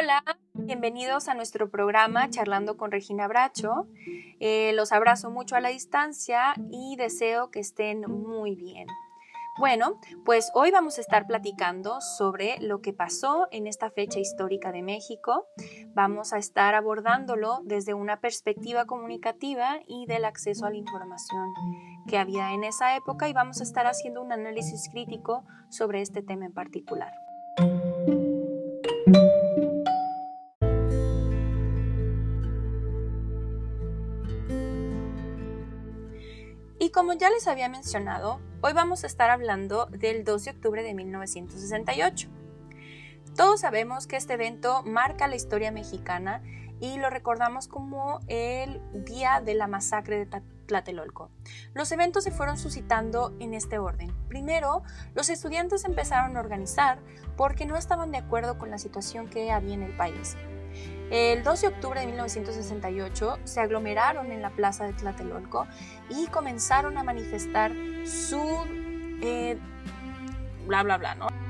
Hola, bienvenidos a nuestro programa Charlando con Regina Bracho. Eh, los abrazo mucho a la distancia y deseo que estén muy bien. Bueno, pues hoy vamos a estar platicando sobre lo que pasó en esta fecha histórica de México. Vamos a estar abordándolo desde una perspectiva comunicativa y del acceso a la información que había en esa época y vamos a estar haciendo un análisis crítico sobre este tema en particular. Y como ya les había mencionado, hoy vamos a estar hablando del 2 de octubre de 1968. Todos sabemos que este evento marca la historia mexicana y lo recordamos como el día de la masacre de Tlatelolco. Los eventos se fueron suscitando en este orden. Primero, los estudiantes empezaron a organizar porque no estaban de acuerdo con la situación que había en el país. El 2 de octubre de 1968 se aglomeraron en la plaza de Tlatelolco y comenzaron a manifestar su eh, bla bla bla, ¿no?